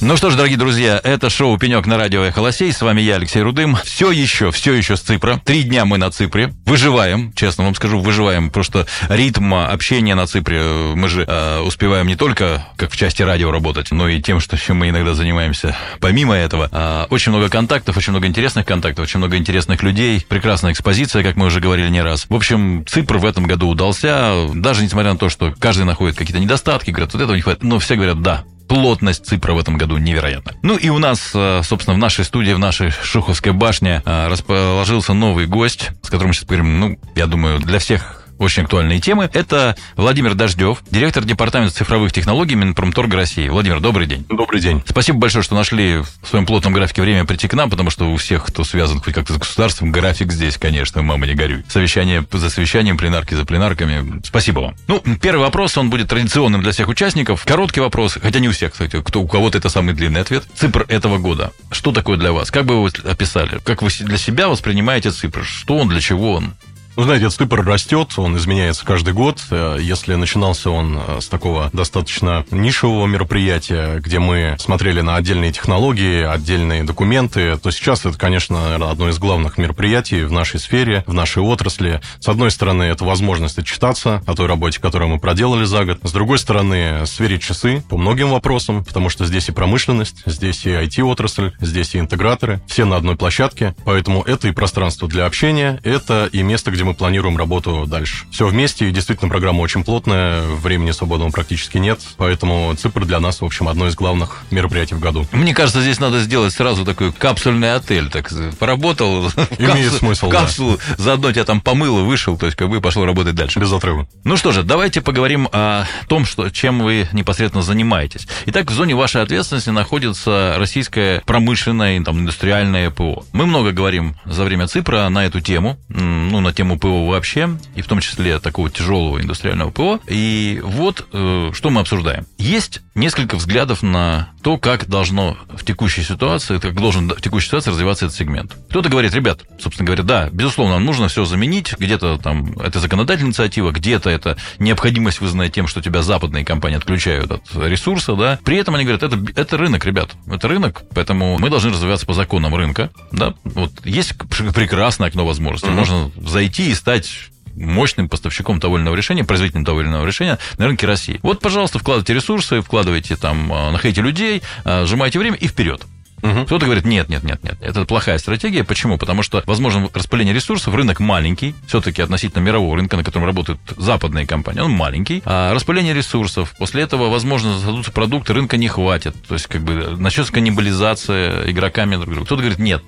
Ну что ж, дорогие друзья, это шоу «Пенек» на радио «Эхолосей». С вами я, Алексей Рудым. Все еще, все еще с Ципра. Три дня мы на Ципре. Выживаем, честно вам скажу, выживаем. Просто ритм общения на Ципре мы же э, успеваем не только как в части радио работать, но и тем, что чем мы иногда занимаемся. Помимо этого, э, очень много контактов, очень много интересных контактов, очень много интересных людей. Прекрасная экспозиция, как мы уже говорили не раз. В общем, Ципр в этом году удался. Даже несмотря на то, что каждый находит какие-то недостатки, говорят, вот этого не хватит. Но все говорят, да, плотность Ципра в этом году невероятна. Ну и у нас, э, собственно, в нашей студии, в нашей Шуховской башне э, расположился новый гость, с которым сейчас поговорим, ну, я думаю, для всех очень актуальные темы. Это Владимир Дождев, директор департамента цифровых технологий Минпромторга России. Владимир, добрый день. Добрый день. Спасибо большое, что нашли в своем плотном графике время прийти к нам, потому что у всех, кто связан хоть как-то с государством, график здесь, конечно, мама не горюй. Совещание за совещанием, пленарки за пленарками. Спасибо вам. Ну, первый вопрос, он будет традиционным для всех участников. Короткий вопрос, хотя не у всех, кстати, кто, у кого-то это самый длинный ответ. Цифр этого года. Что такое для вас? Как бы вы описали? Как вы для себя воспринимаете цифр? Что он, для чего он? Ну, знаете, этот ступор растет, он изменяется каждый год. Э, если начинался он э, с такого достаточно нишевого мероприятия, где мы смотрели на отдельные технологии, отдельные документы, то сейчас это, конечно, одно из главных мероприятий в нашей сфере, в нашей отрасли. С одной стороны, это возможность отчитаться о той работе, которую мы проделали за год. С другой стороны, сверить часы по многим вопросам, потому что здесь и промышленность, здесь и IT-отрасль, здесь и интеграторы, все на одной площадке. Поэтому это и пространство для общения, это и место, где мы планируем работу дальше. Все вместе, и действительно программа очень плотная, времени свободного практически нет, поэтому цифр для нас, в общем, одно из главных мероприятий в году. Мне кажется, здесь надо сделать сразу такой капсульный отель, так поработал, Имеет капсу, смысл, капсулу, да. заодно тебя там помыл и вышел, то есть как бы пошел работать дальше. Без отрыва. Ну что же, давайте поговорим о том, что, чем вы непосредственно занимаетесь. Итак, в зоне вашей ответственности находится российское промышленное, там, индустриальное ПО. Мы много говорим за время ЦИПРа на эту тему, ну, на тему ПО вообще, и в том числе такого тяжелого индустриального ПО. И вот э, что мы обсуждаем. Есть несколько взглядов на то, как должно в текущей ситуации, как должен в текущей ситуации развиваться этот сегмент. Кто-то говорит, ребят, собственно говоря, да, безусловно, нам нужно все заменить, где-то там это законодательная инициатива, где-то это необходимость вызванная тем, что тебя западные компании отключают от ресурса, да. При этом они говорят, это, это рынок, ребят, это рынок, поэтому мы должны развиваться по законам рынка, да. Вот есть прекрасное окно возможностей, mm-hmm. можно зайти и стать мощным поставщиком того или иного решения, производителем того или иного решения на рынке России. Вот, пожалуйста, вкладывайте ресурсы, вкладывайте там, а, находите людей, а, сжимайте время и вперед. Угу. Кто-то говорит, нет, нет, нет, нет, это плохая стратегия. Почему? Потому что, возможно, распыление ресурсов, рынок маленький, все-таки относительно мирового рынка, на котором работают западные компании, он маленький. А распыление ресурсов, после этого, возможно, создадутся продукты, рынка не хватит. То есть, как бы, начнется каннибализация игроками друг друга. Кто-то говорит, нет,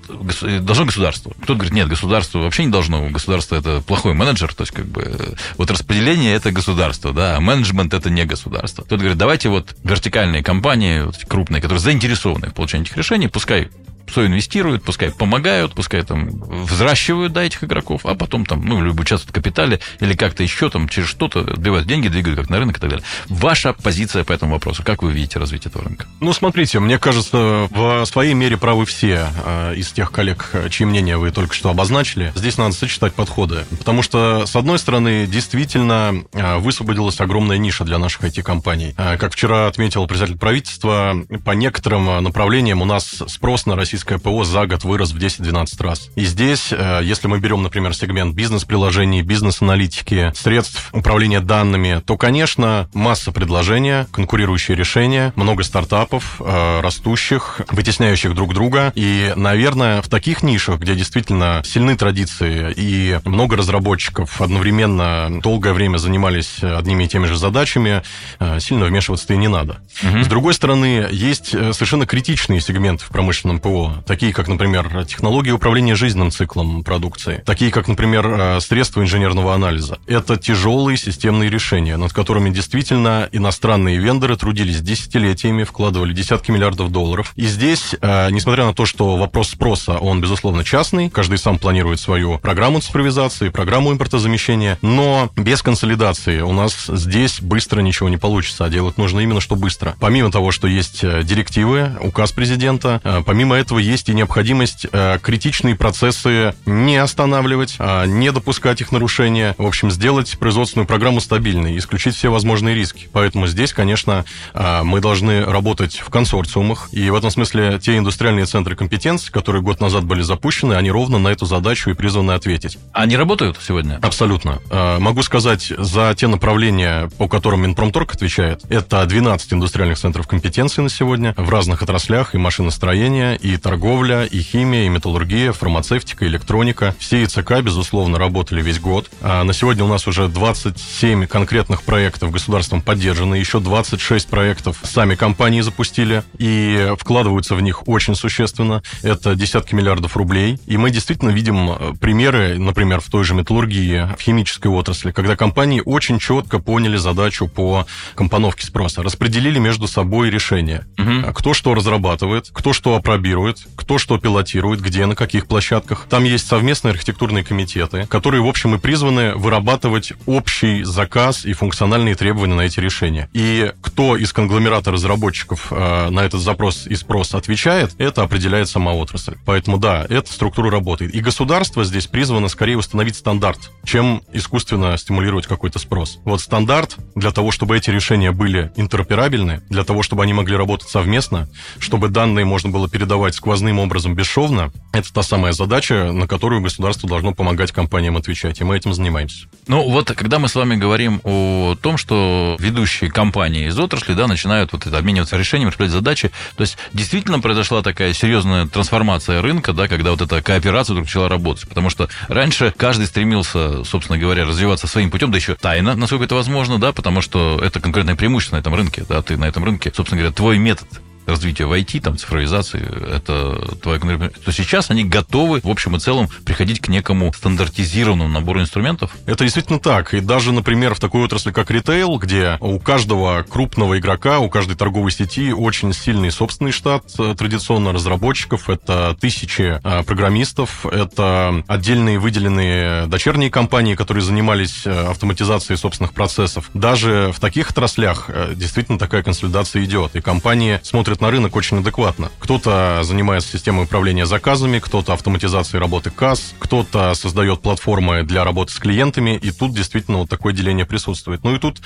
должно государство. Кто-то говорит, нет, государство вообще не должно. Государство это плохой менеджер. То есть, как бы, вот распределение это государство, да, а менеджмент это не государство. Кто-то говорит, давайте вот вертикальные компании, вот, крупные, которые заинтересованы в получении этих решений, пускай все инвестируют, пускай помогают, пускай там взращивают да, этих игроков, а потом там, ну, либо участвуют в капитале, или как-то еще там через что-то отбивают деньги, двигают как на рынок и так далее. Ваша позиция по этому вопросу, как вы видите развитие этого рынка? Ну, смотрите, мне кажется, в своей мере правы все э, из тех коллег, чьи мнения вы только что обозначили. Здесь надо сочетать подходы, потому что, с одной стороны, действительно э, высвободилась огромная ниша для наших IT-компаний. Э, как вчера отметил председатель правительства, по некоторым направлениям у нас спрос на российские российское ПО за год вырос в 10-12 раз. И здесь, э, если мы берем, например, сегмент бизнес-приложений, бизнес-аналитики, средств управления данными, то, конечно, масса предложения, конкурирующие решения, много стартапов, э, растущих, вытесняющих друг друга. И, наверное, в таких нишах, где действительно сильны традиции и много разработчиков одновременно долгое время занимались одними и теми же задачами, э, сильно вмешиваться-то и не надо. Угу. С другой стороны, есть совершенно критичные сегменты в промышленном ПО, такие как, например, технологии управления жизненным циклом продукции, такие как, например, э, средства инженерного анализа. Это тяжелые системные решения, над которыми действительно иностранные вендоры трудились десятилетиями, вкладывали десятки миллиардов долларов. И здесь, э, несмотря на то, что вопрос спроса, он, безусловно, частный, каждый сам планирует свою программу цифровизации, программу импортозамещения, но без консолидации у нас здесь быстро ничего не получится, а делать нужно именно что быстро. Помимо того, что есть э, директивы, указ президента, помимо этого этого есть и необходимость э, критичные процессы не останавливать, а не допускать их нарушения. В общем, сделать производственную программу стабильной, исключить все возможные риски. Поэтому здесь, конечно, э, мы должны работать в консорциумах. И в этом смысле те индустриальные центры компетенции, которые год назад были запущены, они ровно на эту задачу и призваны ответить. Они работают сегодня? Абсолютно. Э, могу сказать, за те направления, по которым Минпромторг отвечает, это 12 индустриальных центров компетенции на сегодня в разных отраслях и машиностроения, и торговля, и химия, и металлургия, фармацевтика, электроника. Все ИЦК, безусловно, работали весь год. А на сегодня у нас уже 27 конкретных проектов государством поддержаны, еще 26 проектов сами компании запустили и вкладываются в них очень существенно. Это десятки миллиардов рублей. И мы действительно видим э, примеры, например, в той же металлургии, в химической отрасли, когда компании очень четко поняли задачу по компоновке спроса, распределили между собой решения. Угу. Кто что разрабатывает, кто что опробирует, кто что пилотирует, где, на каких площадках. Там есть совместные архитектурные комитеты, которые, в общем, и призваны вырабатывать общий заказ и функциональные требования на эти решения. И кто из конгломерата разработчиков э, на этот запрос и спрос отвечает, это определяет сама отрасль. Поэтому да, эта структура работает. И государство здесь призвано скорее установить стандарт, чем искусственно стимулировать какой-то спрос. Вот стандарт для того, чтобы эти решения были интероперабельны, для того, чтобы они могли работать совместно, чтобы данные можно было передавать сквозным образом бесшовно, это та самая задача, на которую государство должно помогать компаниям отвечать, и мы этим занимаемся. Ну вот, когда мы с вами говорим о том, что ведущие компании из отрасли, да, начинают вот это обмениваться решениями, распределять задачи, то есть действительно произошла такая серьезная трансформация рынка, да, когда вот эта кооперация вдруг начала работать, потому что раньше каждый стремился, собственно говоря, развиваться своим путем, да еще тайно, насколько это возможно, да, потому что это конкретное преимущество на этом рынке, да, ты на этом рынке, собственно говоря, твой метод развития в IT, там, цифровизации, это твоя то сейчас они готовы, в общем и целом, приходить к некому стандартизированному набору инструментов? Это действительно так. И даже, например, в такой отрасли, как ритейл, где у каждого крупного игрока, у каждой торговой сети очень сильный собственный штат э, традиционно разработчиков, это тысячи э, программистов, это отдельные выделенные дочерние компании, которые занимались э, автоматизацией собственных процессов. Даже в таких отраслях действительно такая консолидация идет, и компании смотрят смотрят на рынок очень адекватно. Кто-то занимается системой управления заказами, кто-то автоматизацией работы касс, кто-то создает платформы для работы с клиентами, и тут действительно вот такое деление присутствует. Ну и тут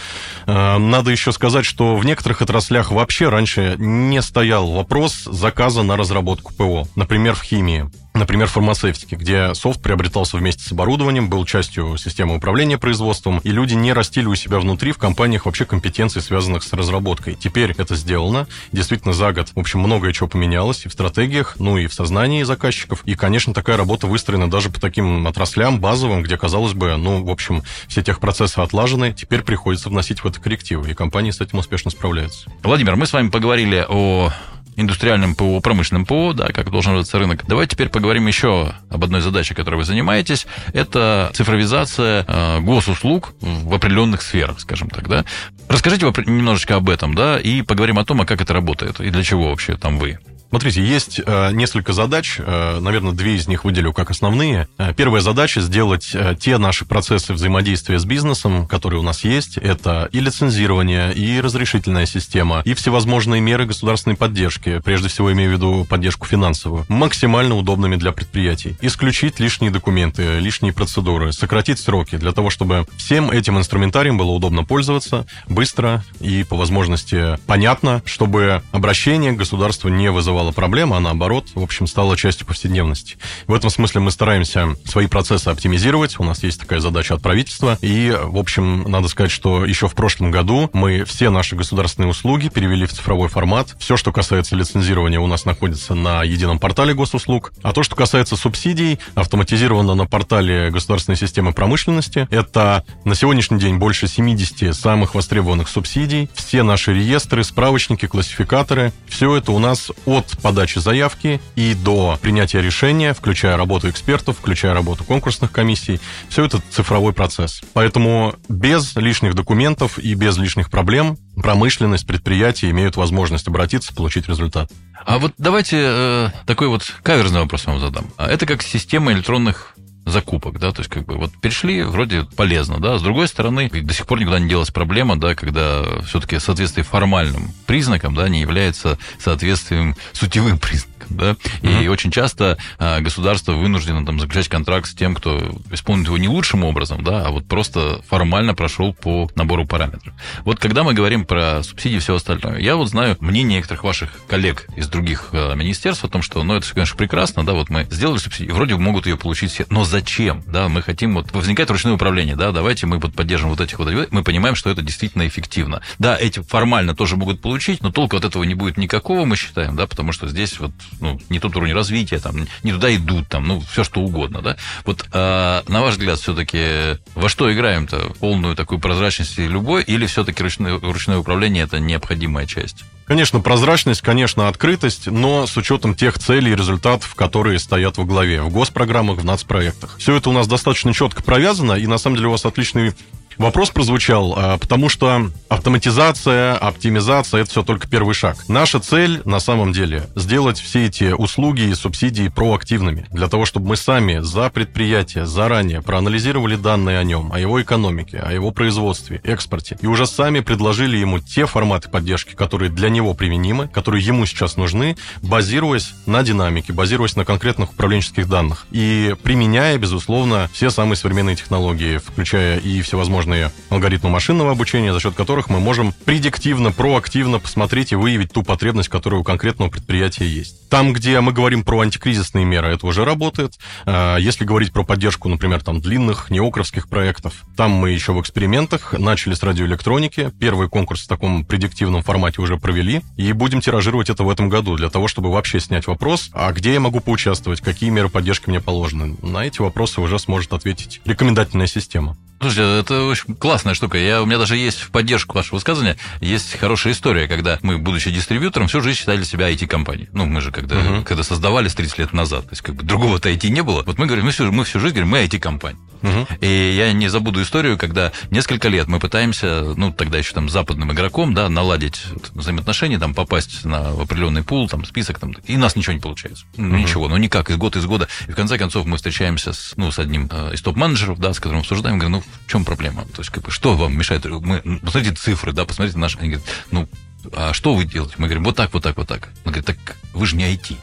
э, надо еще сказать, что в некоторых отраслях вообще раньше не стоял вопрос заказа на разработку ПО. Например, в химии. Например, фармацевтики, где софт приобретался вместе с оборудованием, был частью системы управления производством, и люди не растили у себя внутри в компаниях вообще компетенций, связанных с разработкой. Теперь это сделано. Действительно, за год, в общем, многое чего поменялось и в стратегиях, ну и в сознании заказчиков. И, конечно, такая работа выстроена даже по таким отраслям базовым, где, казалось бы, ну, в общем, все тех процессы отлажены, теперь приходится вносить в это коррективы, и компании с этим успешно справляются. Владимир, мы с вами поговорили о индустриальным ПО, промышленным ПО, да, как должен развиваться рынок. Давайте теперь поговорим еще об одной задаче, которой вы занимаетесь. Это цифровизация э, госуслуг в определенных сферах, скажем так, да. Расскажите немножечко об этом, да, и поговорим о том, а как это работает и для чего вообще там вы. Смотрите, есть э, несколько задач, э, наверное, две из них выделю как основные. Э, первая задача сделать те наши процессы взаимодействия с бизнесом, которые у нас есть, это и лицензирование, и разрешительная система, и всевозможные меры государственной поддержки, прежде всего имею в виду поддержку финансовую, максимально удобными для предприятий. Исключить лишние документы, лишние процедуры, сократить сроки для того, чтобы всем этим инструментарием было удобно пользоваться, быстро и по возможности понятно, чтобы обращение к государству не вызывало создавала проблему, а наоборот, в общем, стала частью повседневности. В этом смысле мы стараемся свои процессы оптимизировать. У нас есть такая задача от правительства. И, в общем, надо сказать, что еще в прошлом году мы все наши государственные услуги перевели в цифровой формат. Все, что касается лицензирования, у нас находится на едином портале госуслуг. А то, что касается субсидий, автоматизировано на портале государственной системы промышленности. Это на сегодняшний день больше 70 самых востребованных субсидий. Все наши реестры, справочники, классификаторы. Все это у нас от подачи заявки и до принятия решения, включая работу экспертов, включая работу конкурсных комиссий. Все это цифровой процесс. Поэтому без лишних документов и без лишних проблем промышленность, предприятия имеют возможность обратиться, получить результат. А вот давайте э, такой вот каверзный вопрос вам задам. А это как система электронных закупок, да, то есть как бы вот перешли, вроде полезно, да, с другой стороны, до сих пор никуда не делась проблема, да, когда все-таки соответствие формальным признакам, да, не является соответствием сутевым признакам да, mm-hmm. и очень часто а, государство вынуждено там заключать контракт с тем, кто исполнит его не лучшим образом, да, а вот просто формально прошел по набору параметров. Вот когда мы говорим про субсидии и все остальное, я вот знаю мнение некоторых ваших коллег из других а, министерств о том, что, ну, это, конечно, прекрасно, да, вот мы сделали субсидию, вроде могут ее получить все, но зачем, да, мы хотим, вот возникает ручное управление, да, давайте мы вот поддержим вот этих вот, мы понимаем, что это действительно эффективно. Да, эти формально тоже могут получить, но толку от этого не будет никакого, мы считаем, да, потому что здесь вот ну, не тот уровень развития, там, не туда идут, там, ну, все что угодно, да. Вот, а, на ваш взгляд, все-таки во что играем-то? Полную такую прозрачность любой, или все-таки ручное, ручное управление это необходимая часть? Конечно, прозрачность, конечно, открытость, но с учетом тех целей и результатов, которые стоят во главе в госпрограммах, в нацпроектах. Все это у нас достаточно четко провязано, и на самом деле у вас отличный Вопрос прозвучал, а, потому что автоматизация, оптимизация – это все только первый шаг. Наша цель, на самом деле, сделать все эти услуги и субсидии проактивными, для того, чтобы мы сами за предприятие заранее проанализировали данные о нем, о его экономике, о его производстве, экспорте, и уже сами предложили ему те форматы поддержки, которые для него применимы, которые ему сейчас нужны, базируясь на динамике, базируясь на конкретных управленческих данных и применяя, безусловно, все самые современные технологии, включая и всевозможные сложные алгоритмы машинного обучения, за счет которых мы можем предиктивно, проактивно посмотреть и выявить ту потребность, которая у конкретного предприятия есть. Там, где мы говорим про антикризисные меры, это уже работает. А, если говорить про поддержку, например, там длинных неокровских проектов, там мы еще в экспериментах начали с радиоэлектроники. Первый конкурс в таком предиктивном формате уже провели. И будем тиражировать это в этом году для того, чтобы вообще снять вопрос, а где я могу поучаствовать, какие меры поддержки мне положены. На эти вопросы уже сможет ответить рекомендательная система. Слушайте, это очень классная штука. Я, у меня даже есть в поддержку вашего высказывания, есть хорошая история, когда мы, будучи дистрибьютором, всю жизнь считали себя IT-компанией. Ну, мы же когда, uh-huh. когда создавались 30 лет назад, то есть как бы другого-то IT не было. Вот мы говорим, мы всю, мы всю жизнь говорим, мы IT-компания. Угу. И я не забуду историю, когда несколько лет мы пытаемся, ну, тогда еще там западным игроком, да, наладить взаимоотношения, там, попасть на определенный пул, там, список, там, и у нас ничего не получается. Угу. Ничего, ну, никак, из года из года. И в конце концов мы встречаемся с, ну, с одним э, из топ-менеджеров, да, с которым обсуждаем, говорю, ну, в чем проблема? То есть, как бы, что вам мешает? Мы, посмотрите цифры, да, посмотрите наши. Они говорят, ну, а что вы делаете? Мы говорим, вот так, вот так, вот так. Он говорит, так вы же не IT.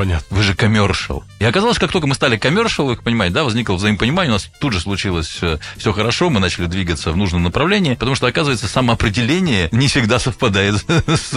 Понятно. Вы же коммершал. И оказалось, как только мы стали коммершал, вы понимаете, да, возникло взаимопонимание, у нас тут же случилось э, все хорошо, мы начали двигаться в нужном направлении, потому что, оказывается, самоопределение не всегда совпадает с,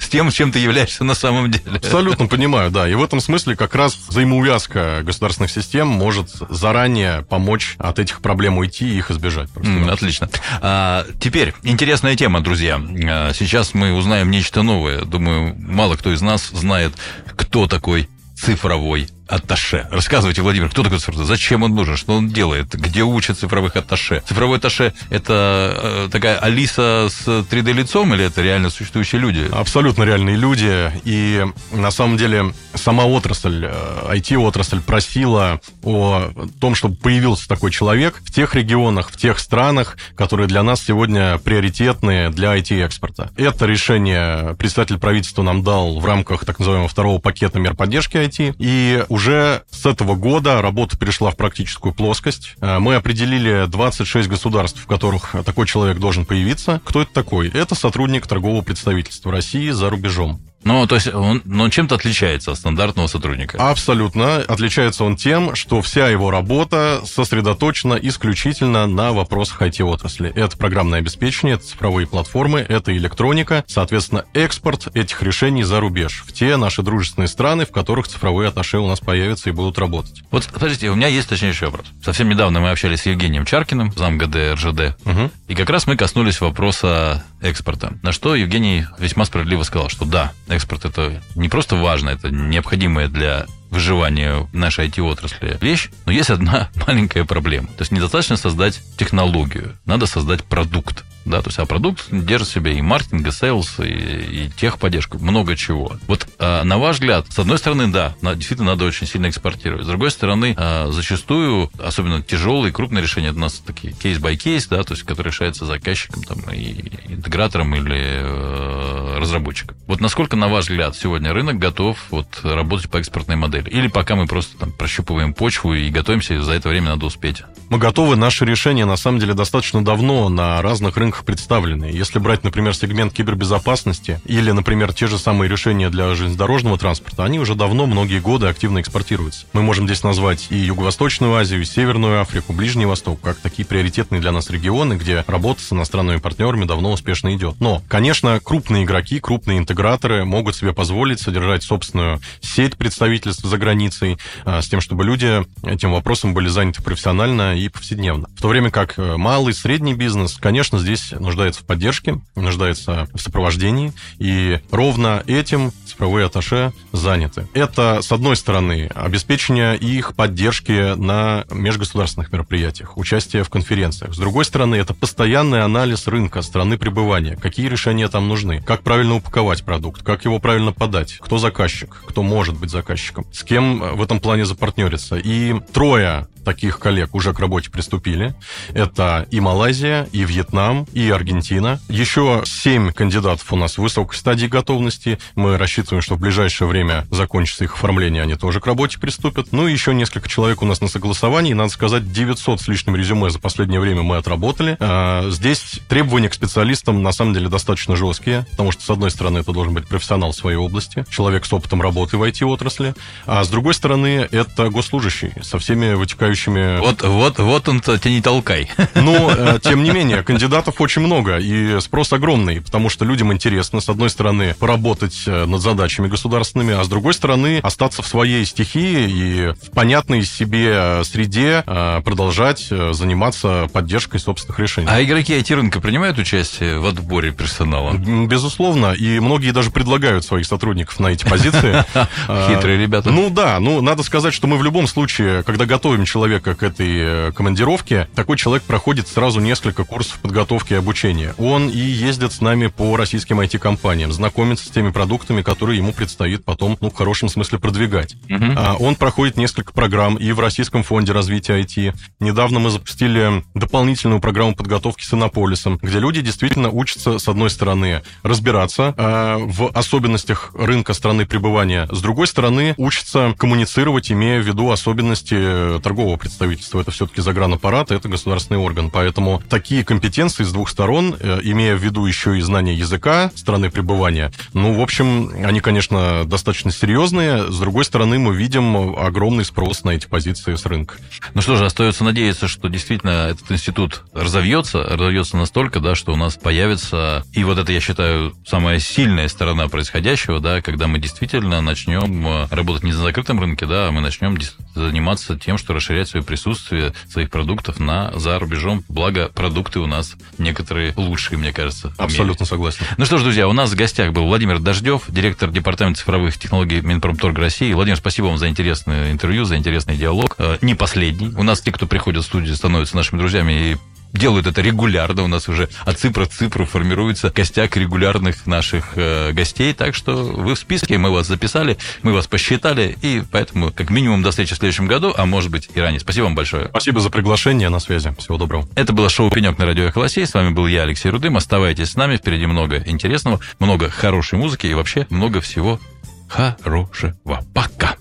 с тем, чем ты являешься на самом деле. Абсолютно понимаю, да. И в этом смысле как раз взаимоувязка государственных систем может заранее помочь от этих проблем уйти и их избежать. Mm, отлично. А, теперь, интересная тема, друзья. А, сейчас мы узнаем нечто новое. Думаю, мало кто из нас знает, кто такой цифровой атташе. Рассказывайте, Владимир, кто такой цифровой? Зачем он нужен? Что он делает? Где учат цифровых атташе? Цифровой атташе – это э, такая Алиса с 3D-лицом или это реально существующие люди? Абсолютно реальные люди. И на самом деле сама отрасль, IT-отрасль э, просила о том, чтобы появился такой человек в тех регионах, в тех странах, которые для нас сегодня приоритетные для IT-экспорта. Это решение представитель правительства нам дал в рамках так называемого второго пакета мер поддержки IT. И уже с этого года работа перешла в практическую плоскость. Э, мы определили 26 государств, в которых такой человек должен появиться. Кто это такой? Это сотрудник торгового представительства России за рубежом. Ну, то есть он, но он чем-то отличается от стандартного сотрудника? Абсолютно. Отличается он тем, что вся его работа сосредоточена исключительно на вопросах IT-отрасли. Это программное обеспечение, это цифровые платформы, это электроника, соответственно, экспорт этих решений за рубеж, в те наши дружественные страны, в которых цифровые атташе у нас появятся и будут работать. Вот, подождите, у меня есть точнейший вопрос. Совсем недавно мы общались с Евгением Чаркиным, зам ГД РЖД, угу. и как раз мы коснулись вопроса экспорта. На что Евгений весьма справедливо сказал, что да, экспорт это не просто важно, это необходимое для выживания нашей IT-отрасли вещь, но есть одна маленькая проблема. То есть недостаточно создать технологию, надо создать продукт да, то есть, а продукт держит в себе и маркетинг, и sales, и, и техподдержку, много чего. Вот а, на ваш взгляд, с одной стороны, да, действительно надо очень сильно экспортировать. С другой стороны, а, зачастую, особенно тяжелые, крупные решения, у нас такие case-by-case, да, то есть, которые решаются заказчиком, там, и интегратором или э, разработчиков. Вот насколько, на ваш взгляд, сегодня рынок готов вот, работать по экспортной модели? Или пока мы просто там прощупываем почву и готовимся, и за это время надо успеть? Мы готовы. Наши решения, на самом деле, достаточно давно на разных рынках представлены. Если брать, например, сегмент кибербезопасности или, например, те же самые решения для железнодорожного транспорта, они уже давно, многие годы активно экспортируются. Мы можем здесь назвать и Юго-Восточную Азию, и Северную Африку, Ближний Восток, как такие приоритетные для нас регионы, где работа с иностранными партнерами давно успешно идет. Но, конечно, крупные игроки, крупные интеграторы могут себе позволить содержать собственную сеть представительств за границей, а, с тем, чтобы люди этим вопросом были заняты профессионально и повседневно. В то время как э, малый, средний бизнес, конечно, здесь нуждается в поддержке, нуждается в сопровождении, и ровно этим цифровые атташе заняты. Это, с одной стороны, обеспечение их поддержки на межгосударственных мероприятиях, участие в конференциях. С другой стороны, это постоянный анализ рынка, страны пребывания, какие решения там нужны, как правильно упаковать продукт, как его правильно подать, кто заказчик, кто может быть заказчиком, с кем в этом плане запартнериться. И трое таких коллег уже к работе приступили. Это и Малайзия, и Вьетнам, и Аргентина. Еще семь кандидатов у нас в высокой стадии готовности. Мы рассчитываем, что в ближайшее время закончится их оформление, они тоже к работе приступят. Ну и еще несколько человек у нас на согласовании. Надо сказать, 900 с лишним резюме за последнее время мы отработали. А, здесь требования к специалистам на самом деле достаточно жесткие, потому что, с одной стороны, это должен быть профессионал своей области, человек с опытом работы в IT-отрасли, а с другой стороны, это госслужащий со всеми вытекающими... Вот, вот, вот он-то тебя не толкай. Но, э, тем не менее, кандидатов очень много, и спрос огромный, потому что людям интересно, с одной стороны, поработать э, над задачами государственными, а с другой стороны, остаться в своей стихии и в понятной себе э, среде продолжать заниматься поддержкой собственных решений. А игроки IT-рынка принимают участие в отборе персонала? Безусловно, и многие даже предлагают своих сотрудников на эти позиции. Хитрые ребята. Ну да, ну надо сказать, что мы в любом случае, когда готовим человека к этой командировке, такой человек проходит сразу несколько курсов подготовки и обучения. Он и ездит с нами по российским IT-компаниям, знакомится с теми продуктами, которые ему предстоит потом, ну, в хорошем смысле продвигать. Угу. А, он проходит несколько программ и в Российском фонде развития IT. Недавно мы запустили дополнительную программу подготовки с Иннополисом, где люди действительно учатся, с одной стороны, разбираться э, в особенностях рынка страны пребывания, с другой стороны, учатся коммуницировать, имея в виду особенности торгового представительства. Это все-таки загранаппарат, это государственный орган. Поэтому такие компетенции с двух сторон, э, имея в виду еще и знание языка страны пребывания, ну, в общем, они, конечно, достаточно серьезные. С другой стороны, мы видим огромный спрос на эти позиции с рынка. Ну что же, остается надеяться, что действительно этот институт разовьется, разовьется настолько, да, что у нас появится, и вот это, я считаю, самая сильная сторона происходящего, да, когда мы действительно начнем э, работать не на закрытом рынке, да, а мы начнем заниматься тем, что расширять свое присутствие своих продуктов на за рубежом. Благо, продукты у нас некоторые лучшие, мне кажется. Абсолютно согласен. Ну что ж, друзья, у нас в гостях был Владимир Дождев, директор департамента цифровых технологий Минпромторг России. Владимир, спасибо вам за интересное интервью, за интересный диалог. Э, не последний. У нас те, кто приходит в студию, становятся нашими друзьями и делают это регулярно. У нас уже от цифра к цифру формируется костяк регулярных наших э, гостей. Так что вы в списке, мы вас записали, мы вас посчитали, и поэтому как минимум до встречи в следующем году, а может быть и ранее. Спасибо вам большое. Спасибо за приглашение, на связи. Всего доброго. Это было шоу «Пенек» на радио «Эхо С вами был я, Алексей Рудым. Оставайтесь с нами, впереди много интересного, много хорошей музыки и вообще много всего хорошего. Пока.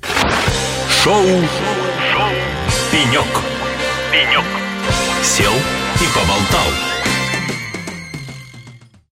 Шоу, шоу, шоу. «Пенек». «Пенек». Сел – и поболтал.